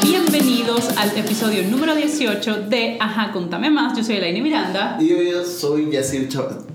bienvenidos al episodio número 18 de Ajá, contame más. Yo soy Elaine Miranda. Y yo soy Yacir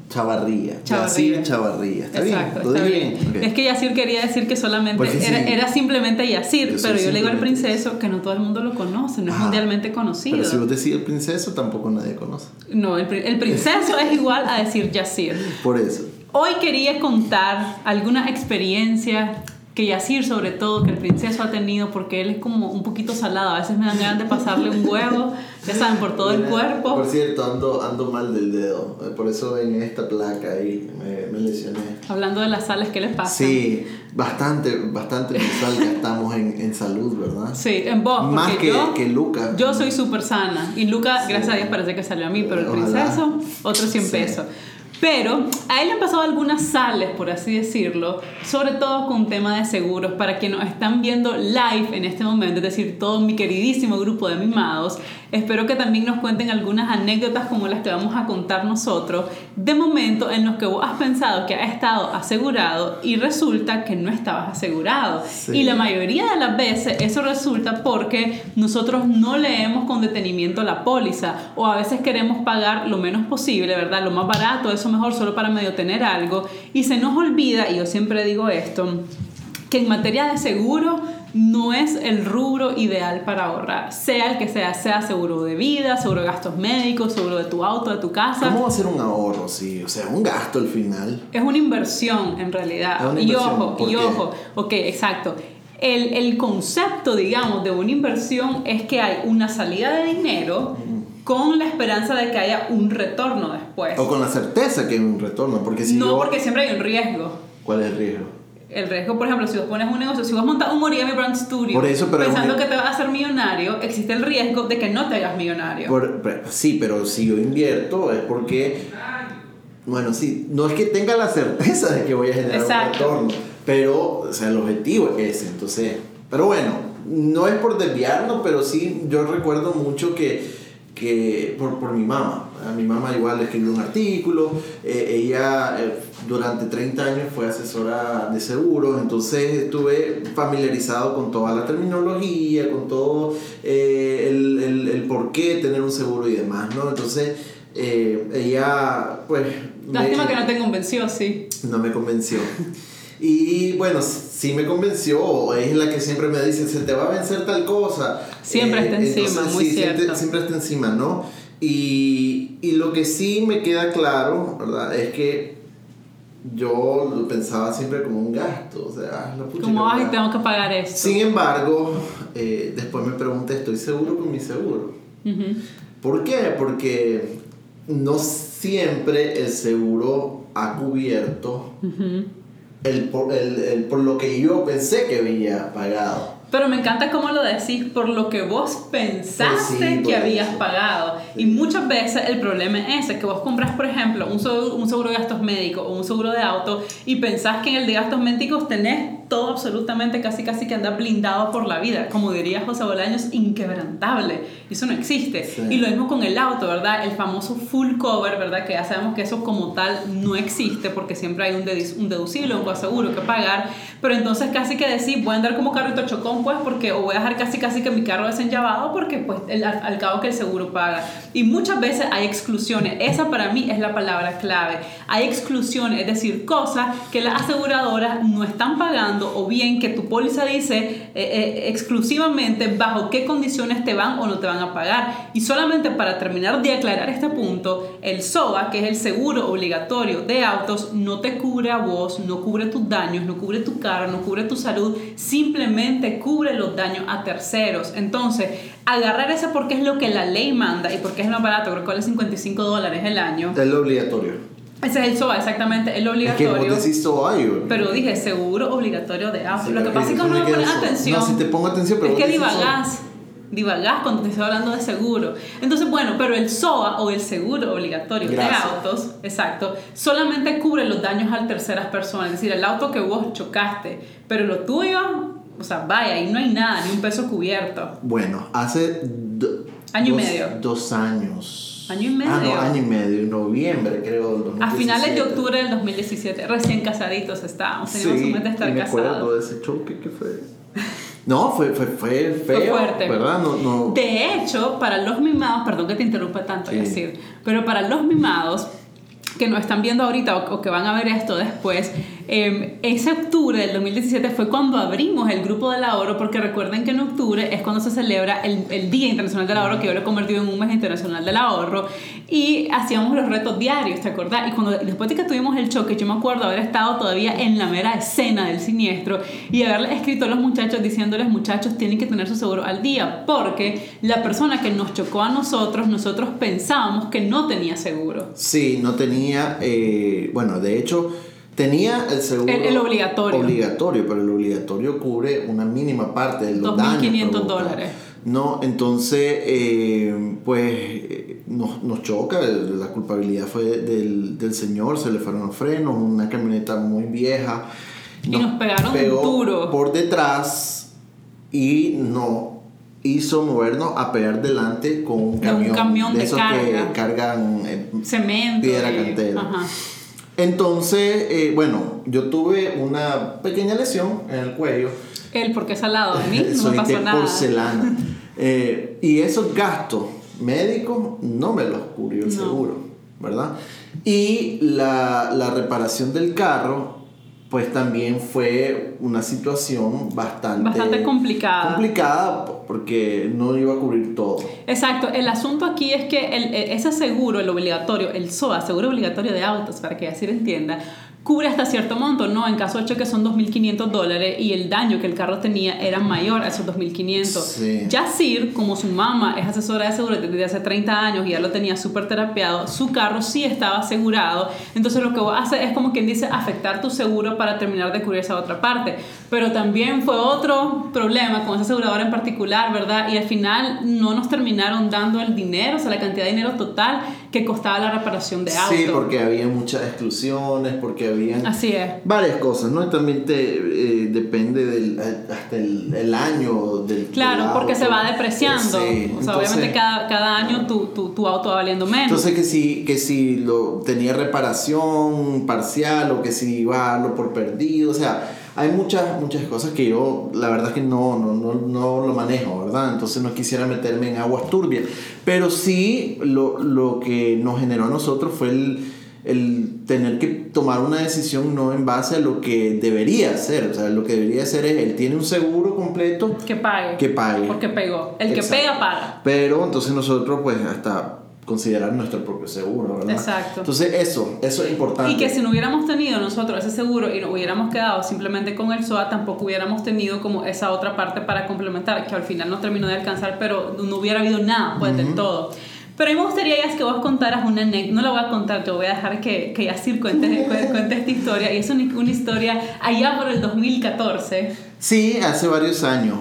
Chavarría. Yacir Chavarría. ¿Está Exacto, bien? está bien. Es que Yacir quería decir que solamente era, era, simplemente Yacir, pero yo le digo al princeso que no todo el mundo lo conoce, no es mundialmente conocido. Pero si vos decís el princeso, tampoco nadie conoce. No, el, el princeso es igual a decir Yacir. Por eso. Hoy quería contar alguna experiencia que Yacir sobre todo, que el princeso ha tenido, porque él es como un poquito salado, a veces me dan ganas de pasarle un huevo, ya saben, por todo el cuerpo. Por cierto, ando, ando mal del dedo, eh, por eso en esta placa ahí me, me lesioné. Hablando de las sales, ¿qué les pasa? Sí, bastante, bastante visual que estamos en, en, salud, ¿verdad? Sí, en vos. Más que, yo, que Luca. Yo soy súper sana, y Luca, gracias a Dios, parece que salió a mí, pero el princeso, otro 100 pesos. Pero a él le han pasado algunas sales, por así decirlo, sobre todo con tema de seguros. Para quienes nos están viendo live en este momento, es decir, todo mi queridísimo grupo de mimados, espero que también nos cuenten algunas anécdotas como las que vamos a contar nosotros, de momento en los que vos has pensado que has estado asegurado y resulta que no estabas asegurado. Y la mayoría de las veces eso resulta porque nosotros no leemos con detenimiento la póliza o a veces queremos pagar lo menos posible, ¿verdad? Lo más barato, eso mejor solo para medio tener algo. Y se nos olvida, y yo siempre digo esto, que en materia de seguro no es el rubro ideal para ahorrar, sea el que sea, sea seguro de vida, seguro de gastos médicos, seguro de tu auto, de tu casa. ¿Cómo va a ser un ahorro? Sí, o sea, un gasto al final. Es una inversión en realidad. y ojo, y ojo, ok, exacto. El, el, concepto, digamos, de una inversión es que hay una salida de dinero con la esperanza de que haya un retorno después. O con la certeza que hay un retorno, porque si No, porque siempre hay un riesgo. ¿Cuál es el riesgo? El riesgo, por ejemplo, si vos pones un negocio, si vos montas un Morigami Brand Studio pensando que te vas a hacer millonario, existe el riesgo de que no te hagas millonario. sí, pero si yo invierto es porque, bueno, sí, no es que tenga la certeza de que voy a generar un retorno, pero, o sea, el objetivo es ese, entonces, pero bueno, no es por desviarnos, pero sí, yo recuerdo mucho que que por, por mi mamá. A mi mamá igual escribió un artículo, eh, ella eh, durante 30 años fue asesora de seguros, entonces estuve familiarizado con toda la terminología, con todo eh, el, el, el, por qué tener un seguro y demás, ¿no? Entonces ella, pues... Lástima que no te convenció, sí. No me convenció. Y bueno, sí me convenció, es la que siempre me dice, se te va a vencer tal cosa. Siempre está eh, encima, muy cierto. Siempre, está encima, ¿no? Y, y, lo que sí me queda claro, ¿verdad? Es que yo lo pensaba siempre como un gasto, o sea, la Como, ay, tengo que pagar esto. Sin embargo, eh, después me pregunté, ¿estoy seguro con mi seguro? ¿Por qué? Porque no siempre el seguro ha cubierto el, por, el, el, por lo que yo pensé que había pagado. Pero me encanta cómo lo decís, por lo que vos pensaste que habías pagado. Y muchas veces el problema es ese, que vos compras, por ejemplo, un seguro, un seguro de gastos médicos o un seguro de auto y pensás que en el de gastos médicos tenés todo absolutamente casi casi que anda blindado por la vida. Como diría José Bolaños, inquebrantable. Eso no existe. Y lo mismo con el auto, ¿verdad? El famoso full cover, ¿verdad? Que ya sabemos que eso como tal no existe porque siempre hay un, un deducible, un seguro que pagar. Pero entonces casi que decir, voy a andar como carrito chocón pues porque o voy a dejar casi casi que mi carro desenllavado porque pues al, cabo que el seguro paga y muchas veces hay exclusiones esa para mí es la palabra clave hay exclusiones es decir cosas que las aseguradoras no están pagando o bien que tu póliza dice eh, eh, exclusivamente bajo qué condiciones te van o no te van a pagar y solamente para terminar de aclarar este punto el SOA que es el seguro obligatorio de autos no te cubre a vos no cubre tus daños no cubre tu carro no cubre tu salud simplemente cubre los daños a terceros. Entonces, agarrar ese porque es lo que la ley manda y porque es más barato, creo que vale 55 dólares el año. Es lo obligatorio. Ese es el SOA, exactamente, el obligatorio. Es que SOA, Pero dije seguro obligatorio de auto. lo que pasa es que no pone atención. No, si te pongo atención, pero. Es que divagás divagás cuando te estoy hablando de seguro. Entonces, bueno, pero el SOA o el seguro obligatorio de autos, exacto, solamente cubre los daños a terceras personas, es decir, el auto que vos chocaste, pero lo tuyo o sea, vaya, ahí no hay nada, ni un peso cubierto. Bueno, hace año y medio. Dos años. Año y medio. Ah, no, año y medio, en noviembre creo. A finales de octubre del 2017, recién casaditos estábamos, teníamos sí, un mes de estar me acuerdo de ese choque que fue. No, fue, fue, fue feo, fuerte. ¿verdad? No, no. De hecho, para los mimados, perdón que te interrumpa tanto, decir, pero para los mimados que no están viendo ahorita o, que van a ver esto después, eh, ese octubre del 2017 fue cuando abrimos el grupo del ahorro, porque recuerden que en octubre es cuando se celebra el, el Día Internacional del Ahorro, que yo lo he convertido en un mes internacional del ahorro, y hacíamos los retos diarios, ¿te acordás? Y cuando después de que tuvimos el choque, yo me acuerdo haber estado todavía en la mera escena del siniestro y haberle escrito a los muchachos diciéndoles, muchachos, tienen que tener su seguro al día, porque la persona que nos chocó a nosotros, nosotros pensábamos que no tenía seguro. Sí, no tenía, eh, bueno, de hecho Tenía el seguro. El, obligatorio. Obligatorio, pero el obligatorio cubre una mínima parte de los 2.500 dólares. No, entonces, eh, pues nos, nos, choca. La culpabilidad fue del, del, señor, se le fueron los frenos, una camioneta muy vieja. y nos pegaron pegó duro. Por detrás y no hizo movernos a pegar delante con un camión. un camión de, esos que cargan eh, cemento. Piedra cantera. Ajá. Entonces, eh, bueno, yo tuve una pequeña lesión en el cuello. Él, porque es al lado de mí, no me pasó nada. porcelana. Eh, y esos gastos médicos no me los cubrió el seguro, ¿verdad? Y la, la reparación del carro pues también fue una situación bastante, bastante complicada. Complicada porque no iba a cubrir todo. Exacto, el asunto aquí es que el, ese seguro, el obligatorio, el SOA, seguro obligatorio de autos, para que así lo entienda, cubre hasta cierto monto, ¿no? En caso de choque son 2.500 dólares y el daño que el carro tenía era mayor a esos 2.500. Sí. Yacir, como su mamá es asesora de seguros desde hace 30 años y ya lo tenía súper terapiado, su carro sí estaba asegurado. Entonces lo que hace es como quien dice afectar tu seguro para terminar de cubrir esa otra parte. Pero también fue otro problema con esa aseguradora en particular, ¿verdad? Y al final no nos terminaron dando el dinero, o sea, la cantidad de dinero total que costaba la reparación de auto. Sí, porque había muchas exclusiones, porque Así es. varias cosas, ¿no? también te, eh, depende del, hasta el, año del Claro, porque se va depreciando. o sea, obviamente cada, cada año tu, tu, tu, auto va valiendo menos. Entonces que si, que si lo tenía reparación parcial o que si iba a darlo por perdido, o sea, hay muchas, muchas cosas que yo la verdad es que no, no, no, no, lo manejo, ¿verdad? Entonces no quisiera meterme en aguas turbias. Pero sí lo, lo que nos generó a nosotros fue el el tener que tomar una decisión no en base a lo que debería hacer. O sea, lo que debería hacer es, él tiene un seguro completo. Que pague. Que pague. Porque pegó. El que pega, paga. Pero entonces nosotros, pues, hasta considerar nuestro propio seguro, ¿verdad? Exacto. Entonces eso, eso es importante. Y que si no hubiéramos tenido nosotros ese seguro y no hubiéramos quedado simplemente con el SOA, tampoco hubiéramos tenido como esa otra parte para complementar, que al final no terminó de alcanzar, pero no hubiera habido nada, pues, del todo. Pero a mí me gustaría ya que vos contaras una anécdota, no la voy a contar, te voy a dejar que, que Yacir cuente, cuente esta historia, y es una, una, historia allá por el 2014. Sí, hace varios años.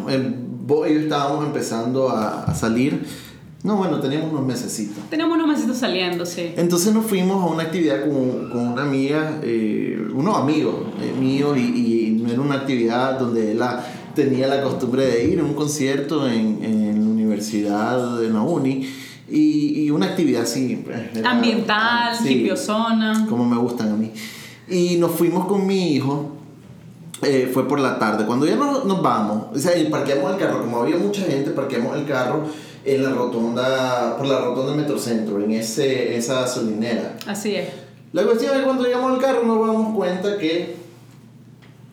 vos y yo estábamos empezando a, a salir. No, bueno, teníamos unos mesecitos. Teníamos unos mesecitos saliendo, sí. Entonces nos fuimos a una actividad con, con una amiga, eh, unos amigos eh, míos, y, no era una actividad donde él tenía la costumbre de ir a un concierto en, en la universidad, de la uni y, una actividad así. Pues, Ambiental, sí, zona. Como me gustan a mí. Y nos fuimos con mi hijo. Eh, fue por la tarde. Cuando ya nos, nos vamos, o sea, parqueamos el carro, como había mucha gente, parqueamos el carro en la rotonda, por la rotonda Metrocentro, en ese, esa gasolinera. Así es. La cuestión es que cuando llegamos al carro nos damos cuenta que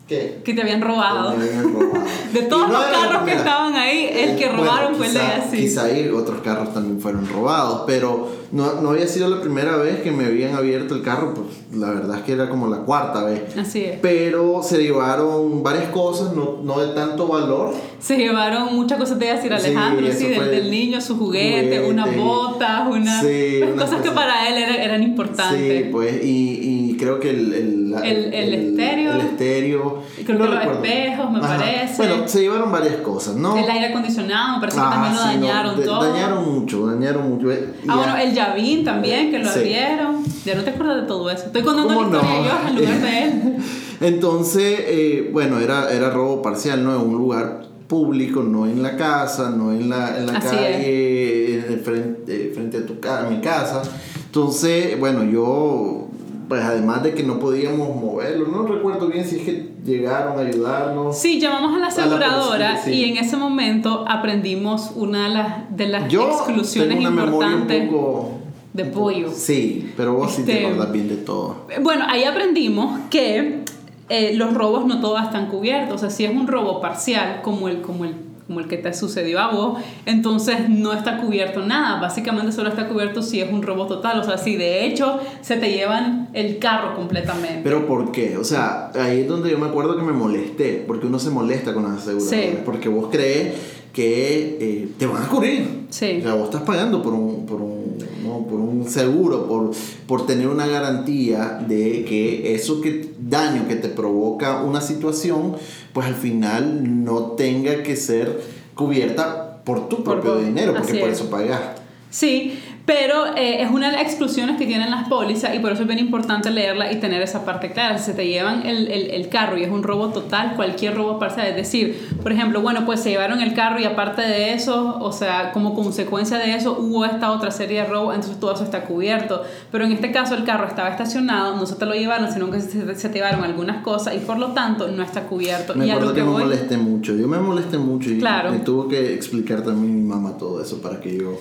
¿Qué? Que te habían robado. de todos los carros que estaban ahí, el que robaron fue el de así. Quizá ahí otros carros también fueron robados, pero no, no había sido la primera vez que me habían abierto el carro, pues la verdad es que era como la cuarta vez. Así es. Pero se llevaron varias cosas, no, no de tanto valor. Se llevaron muchas cosas, te decir Alejandro, sí, del, niño, su juguete, unas botas, una, pues, cosas que para él eran, eran importantes. Sí, pues, y, y creo que el, el, el, el estéreo. El estéreo. Creo que los espejos, me parece. Bueno, se llevaron varias cosas, ¿no? El aire acondicionado, parece que también lo ah, dañaron todo. Dañaron mucho, dañaron mucho. Ah, bueno, el Yavín también, que lo abrieron. Ya no te acuerdas de todo eso. Estoy contando la historia no? yo en lugar de él. Entonces, eh, bueno, era, era robo parcial, ¿no? En un lugar público, no en la casa, no en la, en la calle, frente, frente, a, tu, a mi casa. Entonces, bueno, yo pues además de que no podíamos moverlo, no recuerdo bien si es que llegaron a ayudarnos. Sí, llamamos a la aseguradora y en ese momento aprendimos una de las, de las Yo exclusiones tengo una importantes. Un poco, de pollo. Sí, pero vos sí te Este, acordás bien de todo. Bueno, ahí aprendimos que eh, los robos no todos están cubiertos. O sea, si es un robo parcial, como el, como el, como el que te sucedió a vos, entonces no está cubierto nada. Básicamente solo está cubierto si es un robo total. O sea, si de hecho se te llevan el carro completamente. Pero ¿por qué? O sea, ahí es donde yo me acuerdo que me molesté, porque uno se molesta con las aseguradoras, Sí. porque vos crees que eh, te van a cubrir. Sí. O sea, vos estás pagando por un, por un, no, por un seguro, por, por tener una garantía de que eso que daño que te provoca una situación, pues al final no tenga que ser cubierta por tu propio dinero, porque por es. eso pagaste. Sí, pero eh, es una de las exclusiones que tienen las pólizas y por eso es bien importante leerla y tener esa parte clara. Si se te llevan el, el, el carro y es un robo total, cualquier robo parcial, es decir, por ejemplo, bueno, pues se llevaron el carro y aparte de eso, o sea, como consecuencia de eso hubo esta otra serie de robos, entonces todo eso está cubierto. Pero en este caso el carro estaba estacionado, no se te lo llevaron, sino que se, se te llevaron algunas cosas y por lo tanto no está cubierto. Me y acuerdo que, que me voy... molesté mucho. Yo me molesté mucho y Claro. me tuvo que explicar también mi mamá todo eso para que yo...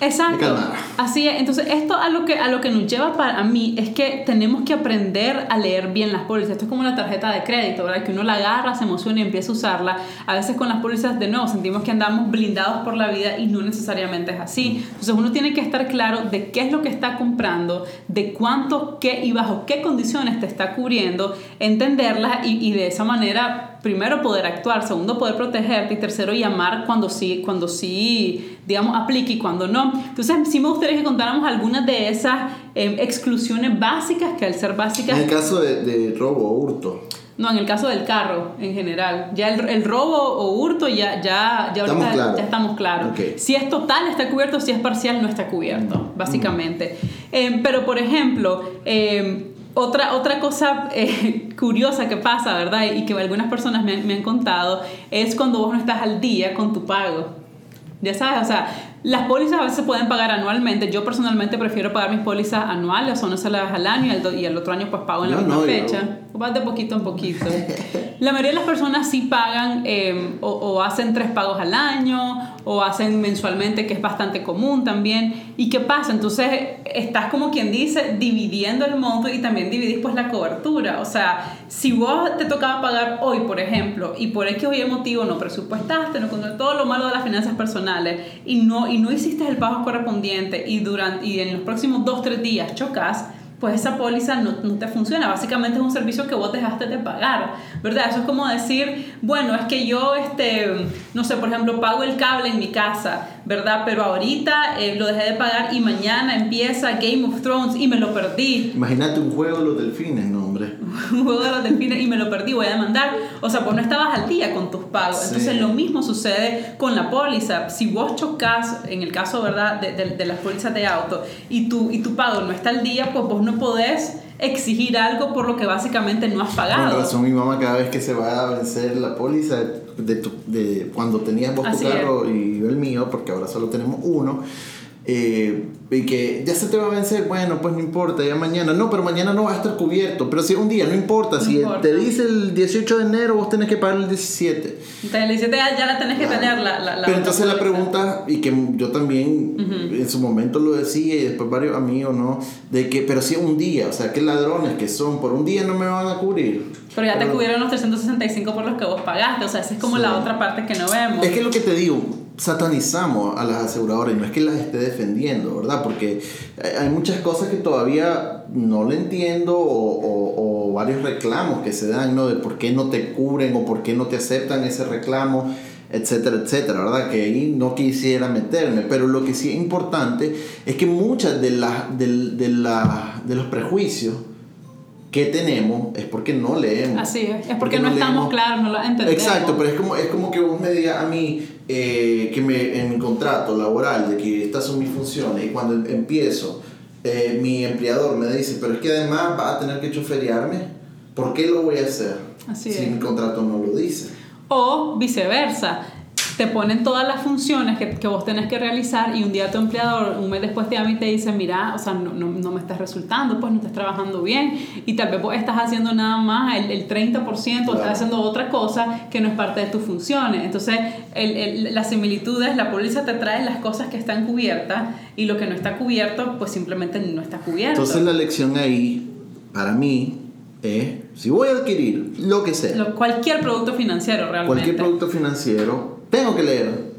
Exacto. Así es. Entonces, esto a lo, que, a lo que nos lleva para mí es que tenemos que aprender a leer bien las pólizas. Esto es como una tarjeta de crédito, ¿verdad? Que uno la agarra, se emociona y empieza a usarla. A veces con las pólizas, de nuevo, sentimos que andamos blindados por la vida y no necesariamente es así. Entonces, uno tiene que estar claro de qué es lo que está comprando, de cuánto, qué y bajo qué condiciones te está cubriendo, entenderlas y, y de esa manera primero poder actuar, segundo poder protegerte y tercero llamar cuando sí, cuando sí, digamos, aplique y cuando no. Entonces sí me gustaría que contáramos algunas de esas eh, exclusiones básicas que al ser básicas... En el caso de, de robo o hurto. No, en el caso del carro en general. Ya el, el robo o hurto ya, ya, ya, Estamos ahorita claros. ya estamos claros. Si es total está cubierto, si es parcial no está cubierto, básicamente. Eh, pero por ejemplo, eh, otra, otra cosa eh, curiosa que pasa, ¿verdad? Y que algunas personas me han, me han contado es cuando vos no estás al día con tu pago. Ya sabes, o sea, las pólizas a veces pueden pagar anualmente. Yo personalmente prefiero pagar mis pólizas anuales, son se las al año y el, otro año pues pago en la misma no, fecha. Vas de poquito en poquito. La mayoría de las personas sí pagan eh, o, o hacen tres pagos al año o hacen mensualmente, que es bastante común también. ¿Y qué pasa? Entonces estás como quien dice dividiendo el monto y también dividís pues la cobertura. O sea, si vos te tocaba pagar hoy, por ejemplo, y por X o Y motivo no presupuestaste, no con todo lo malo de las finanzas personales y no, y no hiciste el pago correspondiente y, durante, y en los próximos dos, tres días chocas, pues esa póliza no, no te funciona. Básicamente es un servicio que vos dejaste de pagar, ¿verdad? Eso es como decir, bueno, es que yo, este, no sé, por ejemplo, pago el cable en mi casa, ¿verdad? Pero ahorita eh, lo dejé de pagar y mañana empieza Game of Thrones y me lo perdí. Imagínate un juego de los delfines, no. un juego de los delfines y me lo perdí, voy a demandar. O sea, pues no estabas al día con tus pagos. Sí. Entonces lo mismo sucede con la póliza. Si vos chocas, en el caso, ¿verdad?, de, de- de las pólizas de auto y tu, y tu pago no está al día, pues vos no podés exigir algo por lo que básicamente no has Con pagado. razón, mi mamá cada vez que se va a vencer la póliza de, tu- de cuando tenías vos tu Así carro y yo el mío, porque ahora solo tenemos uno, eh, y que ya se te va a vencer, bueno, pues no importa, ya mañana, no, pero mañana no va a estar cubierto, pero si un día, no importa, No si importa. te dice el 18 de enero, vos tenés que pagar el 17. Entonces le dices, ya, ya la tenés que Claro. tener la, la, la Pero entonces la pregunta, y que yo también en su momento lo decía y después varios amigos, ¿no? De que, pero si un día, o sea, qué ladrones que son, por un día no me van a cubrir. Pero ya te Pero- cubrieron los 365 por los que vos pagaste. O sea, esa es como Sí. la otra parte que no vemos. Es que lo que te digo, satanizamos a las aseguradoras y no es que las esté defendiendo, ¿verdad? Porque hay muchas cosas que todavía no le entiendo o, o- o varios reclamos que se dan, ¿no? De por qué no te cubren o por qué no te aceptan ese reclamo, etcétera, etcétera, ¿verdad? Que ahí no quisiera meterme, pero lo que sí es importante es que muchas de, las del- de, la- de los prejuicios que tenemos es porque no leemos. Así es. Es porque no, estamos leemos. claros, no lo entendemos. Exacto, pero es como, es como que vos me digas a mí eh, que me, en mi contrato laboral de que estas son mis funciones y cuando em- empiezo eh, mi empleador me dice, pero es que además va a tener que choferearme, ¿por qué lo voy a hacer Así si es. mi contrato no lo dice? O viceversa. Te ponen todas las funciones que, que, vos tenés que realizar y un día tu empleador, un mes después te llama y te dice, mira, o sea, no, no, no me estás resultando, pues no estás trabajando bien y tal vez vos estás haciendo nada más el, el 30% o estás haciendo otra cosa que no es parte de tus funciones. Entonces, el, el, las similitudes, la póliza te trae las cosas que están cubiertas y lo que no está cubierto, pues simplemente no está cubierto. Entonces la lección ahí, para mí, es, si voy a adquirir lo que sea. cualquier producto financiero realmente. Cualquier producto financiero, tengo que leer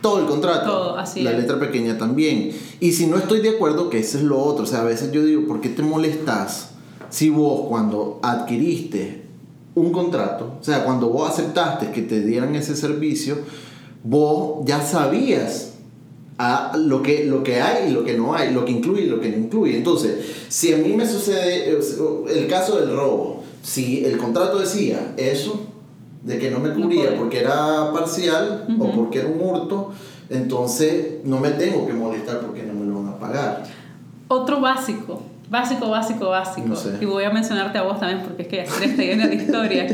todo el contrato. Todo, así la letra pequeña también. Y si no estoy de acuerdo, que ese es lo otro. O sea, a veces yo digo, ¿por qué te molestas si vos cuando adquiriste un contrato, o sea, cuando vos aceptaste que te dieran ese servicio, vos ya sabías a lo que, lo que hay y lo que no hay, lo que incluye y lo que no incluye. Entonces, si a mí me sucede el caso del robo, si el contrato decía eso, de que no me cubría porque era parcial o porque era un hurto, entonces no me tengo que molestar porque no me lo van a pagar. Otro básico, básico, básico, básico, y voy a mencionarte a vos también porque es que ya llena de historia.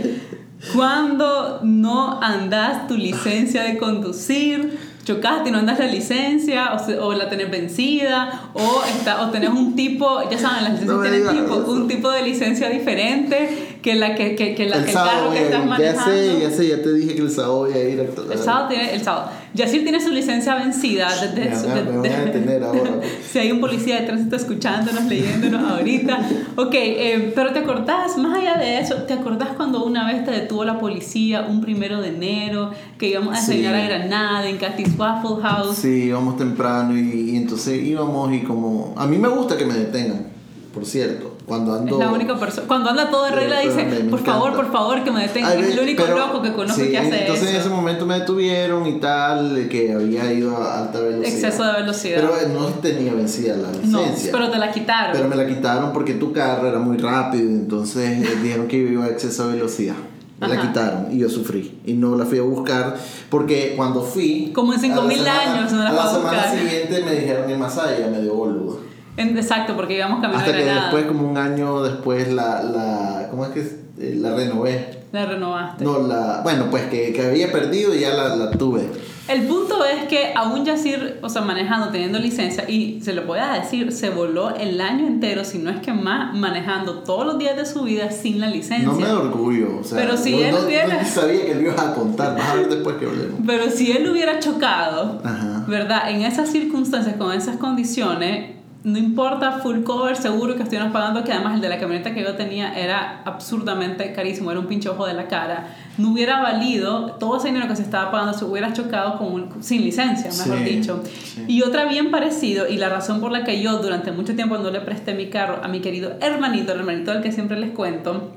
Cuando no andas tu licencia de conducir, chocaste y no andas la licencia o, la tenés vencida o, está, o tenés un tipo, ya saben, las licencias tienen tipo, un tipo de licencia diferente que, la, que, que, que la, el, carro que estás manejando. Ya sé, ya sé, ya te dije que el sábado voy a ir a... El sábado tiene, el sábado. Yacir tiene su licencia vencida. Desde, me, a detener ahora. si hay un policía de tránsito escuchándonos, leyéndonos ahorita. Ok, eh, pero ¿te acordás, más allá de eso, ¿te acordás cuando una vez te detuvo la policía un primero de enero que íbamos a enseñar a Granada en Cathy's Waffle House? Sí, íbamos temprano y, y entonces íbamos y como... A mí me gusta que me detengan, por cierto. Cuando ando, es la única persona. Cuando anda todo de regla, dice: Por favor, por favor, que me detengan. es el único loco que conozco que hace entonces en ese momento me detuvieron y tal, que había ido a alta velocidad. Exceso de velocidad. Pero eh, no tenía vencida la licencia. No, pero te la quitaron. Pero me la quitaron porque tu carro era muy rápido. Entonces eh, dijeron que iba a exceso de velocidad. Me la quitaron y yo sufrí. Y no la fui a buscar porque cuando fui. Como en 5000 años no la A la semana siguiente me dijeron en Masaya, me dio boludo. Exacto, porque íbamos camino Hasta que después, como un año después, la, la ¿cómo es que eh, la renové? La renovaste. No, la, bueno, pues que, que había perdido y ya la, la, tuve. El punto es que aún Yacir, o sea, manejando, teniendo licencia, y se lo voy a decir, se voló el año entero, si no es que más, manejando todos los días de su vida sin la licencia. No me da orgullo, o sea, pero si él no, hubiera... no sabía que lo ibas a contar, vas a ver después que hablemos. Pero si él hubiera chocado, Ajá. ¿verdad? En esas circunstancias, con esas condiciones, no importa, full cover, seguro que estuvieras pagando, que además el de la camioneta que yo tenía era absurdamente carísimo, era un pinche ojo de la cara. No hubiera valido todo ese dinero que se estaba pagando si hubiera chocado con un, sin licencia, mejor sí, dicho. Sí. Y otra bien parecido, y la razón por la que yo durante mucho tiempo no le presté mi carro a mi querido hermanito, el hermanito del que siempre les cuento,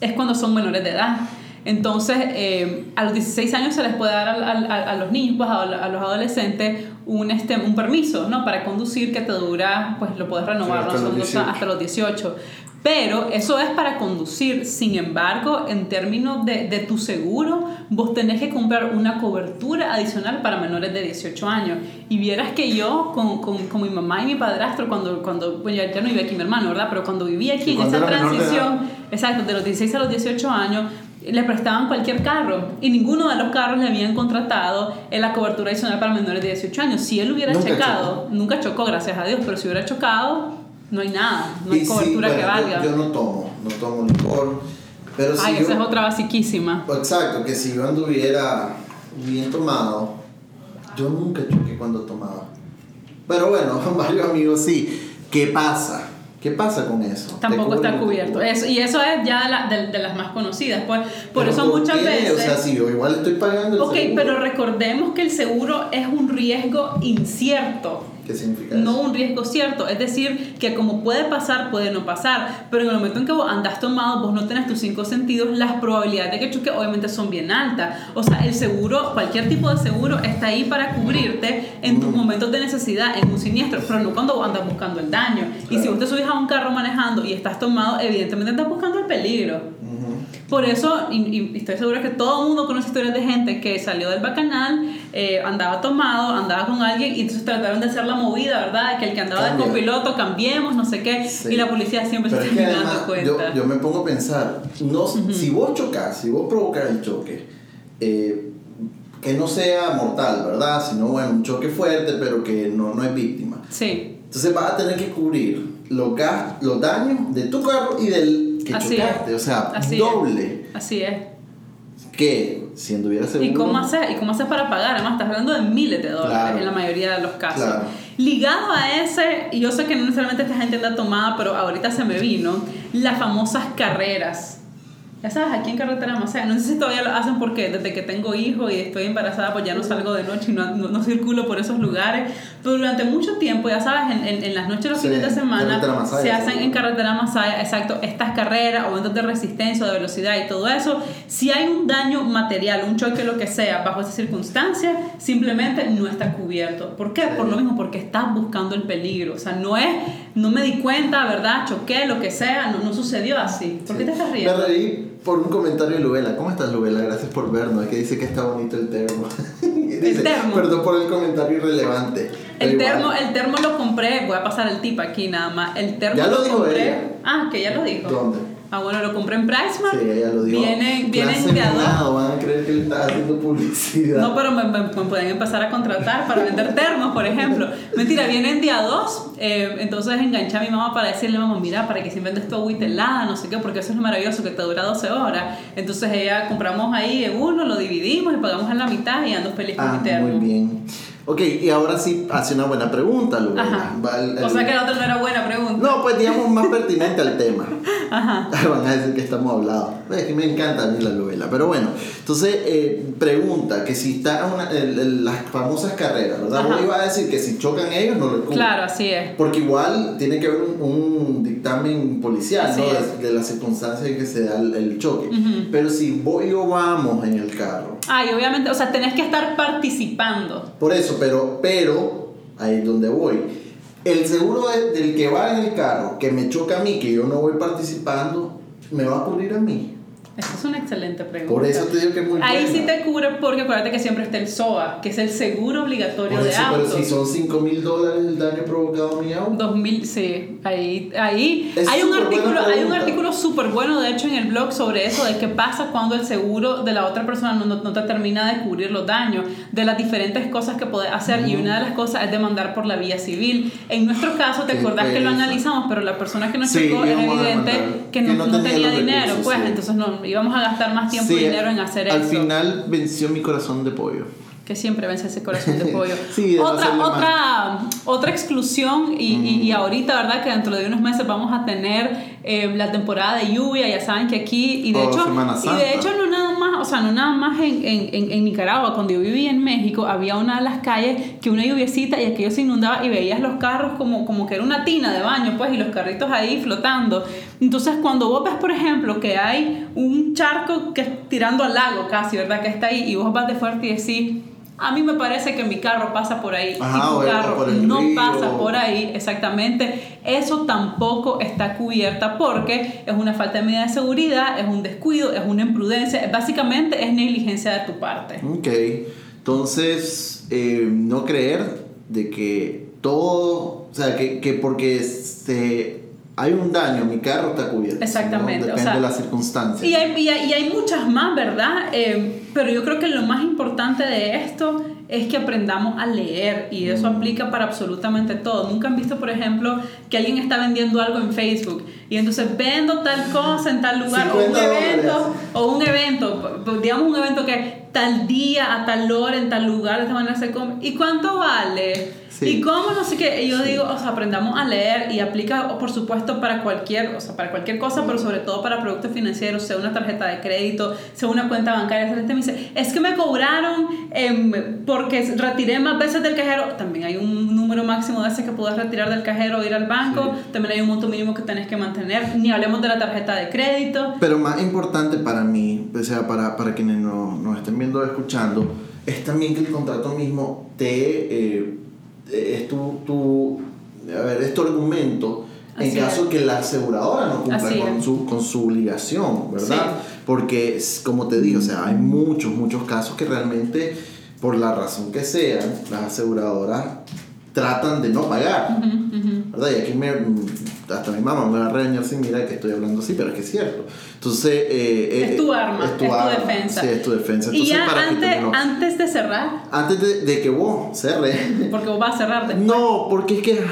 es cuando son menores de edad. Entonces, eh, a los 16 años se les puede dar a, a, a los niños, pues, a, a, los adolescentes, un, este, un permiso ¿no? para conducir que te dura, pues lo puedes renovar sí, hasta, los 18. hasta los 18. Pero eso es para conducir. Sin embargo, en términos de, de, tu seguro, vos tenés que comprar una cobertura adicional para menores de 18 años. Y vieras que yo, con, con, con mi mamá y mi padrastro, cuando, cuando bueno, ya, no vivía aquí mi hermano, ¿verdad? Pero cuando vivía aquí, en esa transición, exacto, de los 16 a los 18 años, le prestaban cualquier carro y ninguno de los carros le habían contratado en la cobertura adicional para menores de 18 años. Si él hubiera nunca checado, chocó. nunca chocó, gracias a Dios, pero si hubiera chocado, no hay nada, no hay cobertura sí, bueno, que valga. Yo, yo, no tomo, no tomo licor. Pero si Ay, yo, esa es otra basiquísima. Exacto, que si yo anduviera bien tomado, yo nunca choqué cuando tomaba. Pero bueno, varios amigos sí. ¿Qué pasa? ¿Qué pasa con eso? Tampoco está cubierto. Eso, y eso es ya de, la, de, de las más conocidas. Por, por eso ¿por muchas qué? veces... O sea, si yo igual estoy pagando el Ok, seguro. pero recordemos que el seguro es un riesgo incierto. ¿Qué significa no eso? un riesgo cierto. Es decir, que como puede pasar, puede no pasar. Pero en el momento en que vos andas tomado, vos no tenés tus cinco sentidos, las probabilidades de que choque obviamente son bien altas. O sea, el seguro, cualquier tipo de seguro, está ahí para cubrirte en tus momentos de necesidad, en un siniestro, pero no cuando vos andas buscando el daño. Claro. Y si vos te subís a un carro manejando y estás tomado, evidentemente estás buscando el peligro. Uh -huh. Por eso, y, y, estoy segura que todo el mundo conoce historias de gente que salió del bacanal, eh, andaba tomado, andaba con alguien y entonces trataron de hacer la movida, ¿verdad? Que el que andaba Cambia. de copiloto cambiemos, no sé qué, sí. y la policía siempre Pero se es dando cuenta. Yo, yo, me pongo a pensar, no, uh -huh. si vos chocas, si vos provocas el choque, eh, que no sea mortal, ¿verdad? Sino, bueno, un choque fuerte, pero que no, no es víctima. Sí. Entonces vas a tener que cubrir los, los daños de tu carro y del que chocaste. O sea, doble. Así es. Que si anduviera seguro. ¿Y cómo haces, ¿Y cómo haces para pagar? Además, estás hablando de miles de dólares en la mayoría de los casos. Ligado a ese, y yo sé que no necesariamente esta gente anda tomada, pero ahorita se me vino, las famosas carreras ya sabes, aquí en Carretera Macea, no sé si todavía lo hacen porque desde que tengo hijo y estoy embarazada, pues ya no salgo de noche y no, no, circulo por esos lugares. Pero durante mucho tiempo, ya sabes, en, en, en las noches, los fines de semana, se hacen en Carretera Masaya, exacto, estas carreras, aumentos de resistencia, de velocidad y todo eso. Si hay un daño material, un choque, lo que sea, bajo esas circunstancias, simplemente no está cubierto. ¿Por qué? Por lo mismo, porque estás buscando el peligro. O sea, no es, no me di cuenta, ¿verdad? Choqué, lo que sea, no, no sucedió así. ¿Por qué te estás riendo? Por un comentario de Lubela. ¿Cómo estás, Lubela? Gracias por vernos. Que dice que está bonito el termo. el termo. Perdón por el comentario irrelevante. El termo, el termo lo compré. Voy a pasar el tip aquí nada más. El termo ya lo, dijo compré. Ah, que ya lo dijo. ¿Dónde? Ah, bueno, lo compré en Pricemart. Sí, ella lo dijo. Viene, vienen de a dos. Creer que le estás haciendo publicidad. No, pero me, pueden empezar a contratar para vender termos, por ejemplo. Mentira, vienen día dos. Eh, entonces enganché a mi mamá para decirle, mamá, mira, para que si vendes tu agüita helada, no sé qué, porque eso es lo maravilloso, que te dura 12 horas. Entonces ella compramos ahí en uno, lo dividimos y pagamos en la mitad y ando feliz con ah, mi termo. Muy bien. Ok, y ahora sí hace una buena pregunta, Ajá. o sea que la otra no era buena pregunta. No, pues digamos más pertinente al tema. Ajá. Van a decir que estamos hablando. Es que me encanta a mí la novela. Pero bueno, entonces eh, pregunta que si está una, las famosas carreras, ¿verdad? Vos iba a decir que si chocan ellos no lo Claro, así es. Porque igual tiene que haber un, dictamen policial, ¿no? De, de, las circunstancias en que se da el, choque. Pero si vos y yo vamos en el carro. Ay, obviamente, o sea, tenés que estar participando. Por eso pero, pero, ahí es donde voy. El seguro del que va en el carro, que me choca a mí, que yo no voy participando, me va a cubrir a mí. Esa es una excelente pregunta. Por eso te digo que es muy Ahí sí te cubre porque acuérdate que siempre está el SOA, que es el seguro obligatorio de auto. Pero si son 5 mil dólares el daño provocado a mi auto. 2000, sí. Ahí, ahí hay, un artículo, hay un artículo súper bueno, de hecho, en el blog sobre eso, de qué pasa cuando el seguro de la otra persona no, no, te termina de cubrir los daños, de las diferentes cosas que puedes hacer. Y una de las cosas es demandar por la vía civil. En nuestro caso, te acordás que lo analizamos, pero la persona que nos sí, chocó es evidente que no, tenía, dinero, pues entonces no íbamos a gastar más tiempo y dinero en hacer eso. Al final venció mi corazón de pollo. Que siempre vence ese corazón de pollo. otra, otra, otra exclusión, y, y, ahorita, ¿verdad? Que dentro de unos meses vamos a tener eh, la temporada de lluvia, ya saben que aquí, y de, hecho, y de hecho no nada o sea, no nada más en, en, en, Nicaragua, cuando yo vivía en México, había una de las calles que una lluviecita y aquello se inundaba y veías los carros como, como que era una tina de baño, pues, y los carritos ahí flotando. Entonces, cuando vos ves, por ejemplo, que hay un charco que es tirando al lago casi, ¿verdad? Que está ahí, y vos vas de fuerte y decís, a mí me parece que mi carro pasa por ahí y tu carro no pasa por ahí exactamente. Eso tampoco está cubierta porque es una falta de medida de seguridad, es un descuido, es una imprudencia, básicamente es negligencia de tu parte. Ok, entonces eh, no creer de que todo, o sea, que, que porque se hay un daño, mi carro está cubierto. Exactamente. Depende de las circunstancias. Y hay, y hay, muchas más, ¿verdad? Eh, pero yo creo que lo más importante de esto es que aprendamos a leer y eso mm. aplica para absolutamente todo. Nunca han visto, por ejemplo, que alguien está vendiendo algo en Facebook y entonces vendo tal cosa en tal lugar o un evento o un evento, digamos un evento que tal día a tal hora en tal lugar de manera se come. ¿Y cuánto vale? Y cómo no sé qué, yo digo, o sea, aprendamos a leer y aplica, por supuesto, para cualquier, o sea, para cualquier cosa, pero sobre todo para productos financieros, sea una tarjeta de crédito, sea una cuenta bancaria. Gente me dice, es que me cobraron eh, porque retiré más veces del cajero. También hay un número máximo de veces que puedes retirar del cajero o ir al banco. También hay un monto mínimo que tenés que mantener. Ni hablemos de la tarjeta de crédito. Pero más importante para mí, o sea, para, para quienes nos, nos estén viendo o escuchando, es también que el contrato mismo te... Eh, es tu, tu, a ver, es tu argumento en caso que la aseguradora no cumpla con su, con su obligación, ¿verdad? Porque, como te digo, o sea, hay muchos, muchos casos que realmente, por la razón que sea, las aseguradoras tratan de no pagar. ¿verdad? Y aquí me, hasta mi mamá me va a regañar si mira que estoy hablando así, pero es que es cierto. Entonces, eh, es tu arma, es tu, defensa. Sí, es tu defensa. y ya antes, antes de cerrar. Antes de, de que vos cerres. Porque vos vas a cerrar después. No, porque es que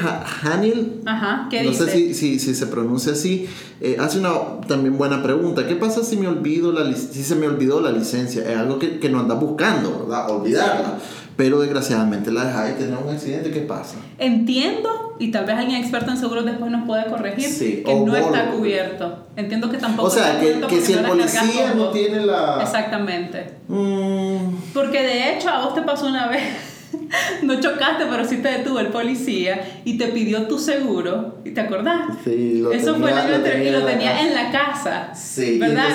Hanil. Ajá, ¿qué no sé si, si, si, se pronuncia así. Eh, hace una también buena pregunta. ¿Qué pasa si me olvido la si se me olvidó la licencia? Es algo que, que no andas buscando, ¿verdad? Olvidarla pero desgraciadamente la dejáis tener un accidente, ¿qué pasa? Entiendo, y tal vez alguien experto en seguros después nos puede corregir, que no está cubierto. Entiendo que tampoco O sea, que, que si el policía no tiene la... Exactamente. Mm. Porque de hecho a vos te pasó una vez no chocaste, pero sí te detuvo el policía y te pidió tu seguro. ¿Y te acordás? Sí, lo Eso fue el año anterior y lo tenía en la casa. Sí, ¿verdad?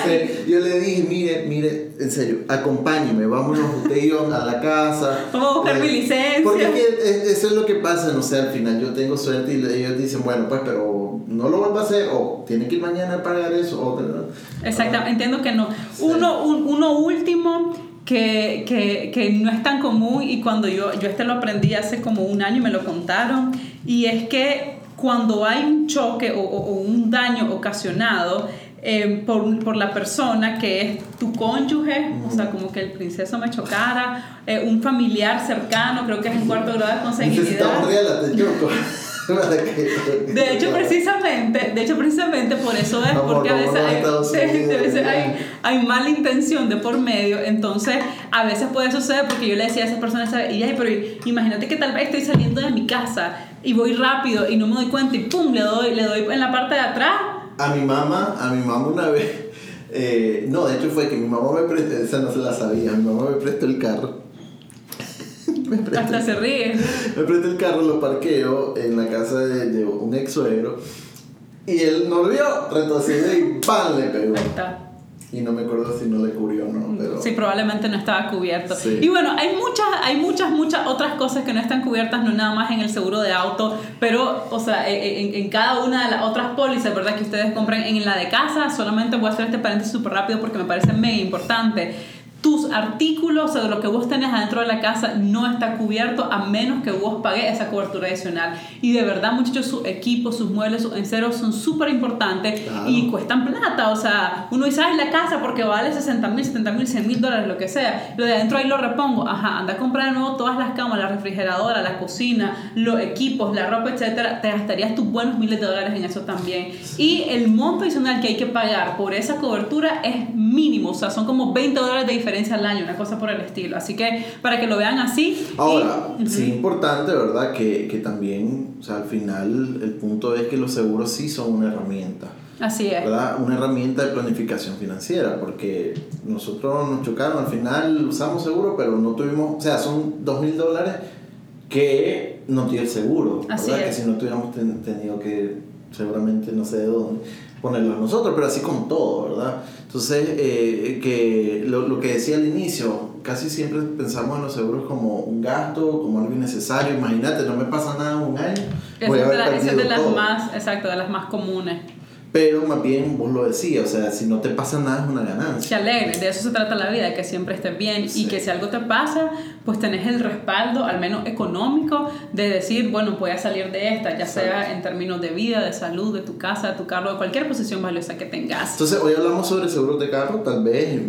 yo le dije, mire, mire, en serio, acompáñeme, vámonos usted y yo a la casa. Vamos a buscar mi licencia. Porque eso es lo que pasa, no sé, al final yo tengo suerte y ellos dicen, bueno, pues, pero no lo vuelva a hacer o tiene que ir mañana a pagar eso. O, Exactamente, entiendo que no. Uno, uno último que, que, que, no es tan común y cuando yo, yo este lo aprendí hace como un año y me lo contaron, y es que cuando hay un choque o, o, un daño ocasionado, eh, por, por, la persona que es tu cónyuge, o sea, como que el princeso me chocara, eh, un familiar cercano, creo que es en cuarto grado de consanguinidad. De hecho, precisamente, de hecho, precisamente por eso es, porque a veces, hay, hay, mala intención de por medio, entonces a veces puede suceder porque yo le decía a esa persona, y pero imagínate que tal vez estoy saliendo de mi casa y voy rápido y no me doy cuenta y pum, le doy, le doy en la parte de atrás. A mi mamá, a mi mamá una vez, eh, no, de hecho fue que mi mamá me prestó, esa no se la sabía, mi mamá me prestó el carro hasta se ríe. Me prestó el carro, lo parqueo en la casa de, un ex suegro. Y él no lo vio, retrocedió y ¡pam! le pegó. Ahí está. Y no me acuerdo si no le cubrió o no. Pero... Sí, probablemente no estaba cubierto. Y bueno, hay muchas, hay muchas, muchas otras cosas que no están cubiertas, no nada más en el seguro de auto, pero, o sea, en, en cada una de las otras pólizas, ¿verdad? Que ustedes compren en la de casa, solamente voy a hacer este paréntesis súper rápido porque me parece mega importante tus artículos o lo que vos tenés adentro de la casa no está cubierto a menos que vos pagues esa cobertura adicional. Y de verdad, muchachos, sus equipos, sus muebles, sus enceros son súper importantes y cuestan plata. O sea, uno dice, ay, la casa porque vale 60 mil, 70 mil, 100 mil dólares, lo que sea. Lo de adentro ahí lo repongo. Ajá, anda a comprar de nuevo todas las camas, la refrigeradora, la cocina, los equipos, la ropa, etcétera. Te gastarías tus buenos miles de dólares en eso también. Y el monto adicional que hay que pagar por esa cobertura es mínimo. O sea, son como 20 dólares de diferencia diferencia al año, una cosa por el estilo. Así que para que lo vean así. Ahora, sí, importante, ¿verdad? Que, que, también, o sea, al final el punto es que los seguros sí son una herramienta. Así es. ¿verdad? Una herramienta de planificación financiera, porque nosotros nos chocaron, al final usamos seguro, pero no tuvimos, o sea, son dos mil dólares que no tiene el seguro, Así ¿verdad? Que si no tuviéramos tenido que, seguramente no sé de dónde ponerlo a nosotros, pero así con todo, ¿verdad? Entonces, eh, que lo, lo, que decía al inicio, casi siempre pensamos en los seguros como un gasto, como algo innecesario. Imagínate, no me pasa nada en un año. Voy a es de, las más, exacto, de las más comunes. Pero más bien vos lo decías, o sea, si no te pasa nada es una ganancia. Que alegre, de eso se trata la vida, que siempre estés bien y que si algo te pasa, pues tenés el respaldo, al menos económico, de decir, bueno, voy a salir de esta, ya sea en términos de vida, de salud, de tu casa, de tu carro, de cualquier posición valiosa que tengas. Entonces, hoy hablamos sobre seguros de carro, tal vez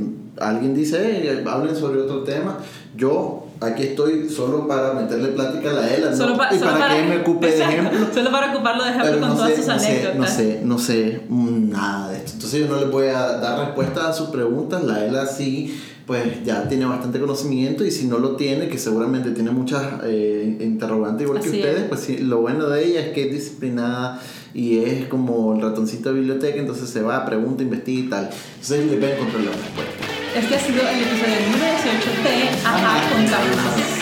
alguien dice, hablen sobre otro tema. Yo aquí estoy solo para meterle plática a la ELA, ¿no? y para, que él me ocupe de ejemplo. Solo para ocuparlo de ejemplo con todas sus anécdotas. no sé, no sé nada de esto. Entonces yo no le voy a dar respuesta a sus preguntas. La ELA sí, pues ya tiene bastante conocimiento y si no lo tiene, que seguramente tiene muchas eh, interrogantes igual que ustedes, pues sí, lo bueno de ella es que es disciplinada y es como el ratoncito de biblioteca, entonces se va, pregunta, investiga y tal. Entonces le a encontrar la respuesta. Este ha sido el episodio número 18 de Ajá, contamos.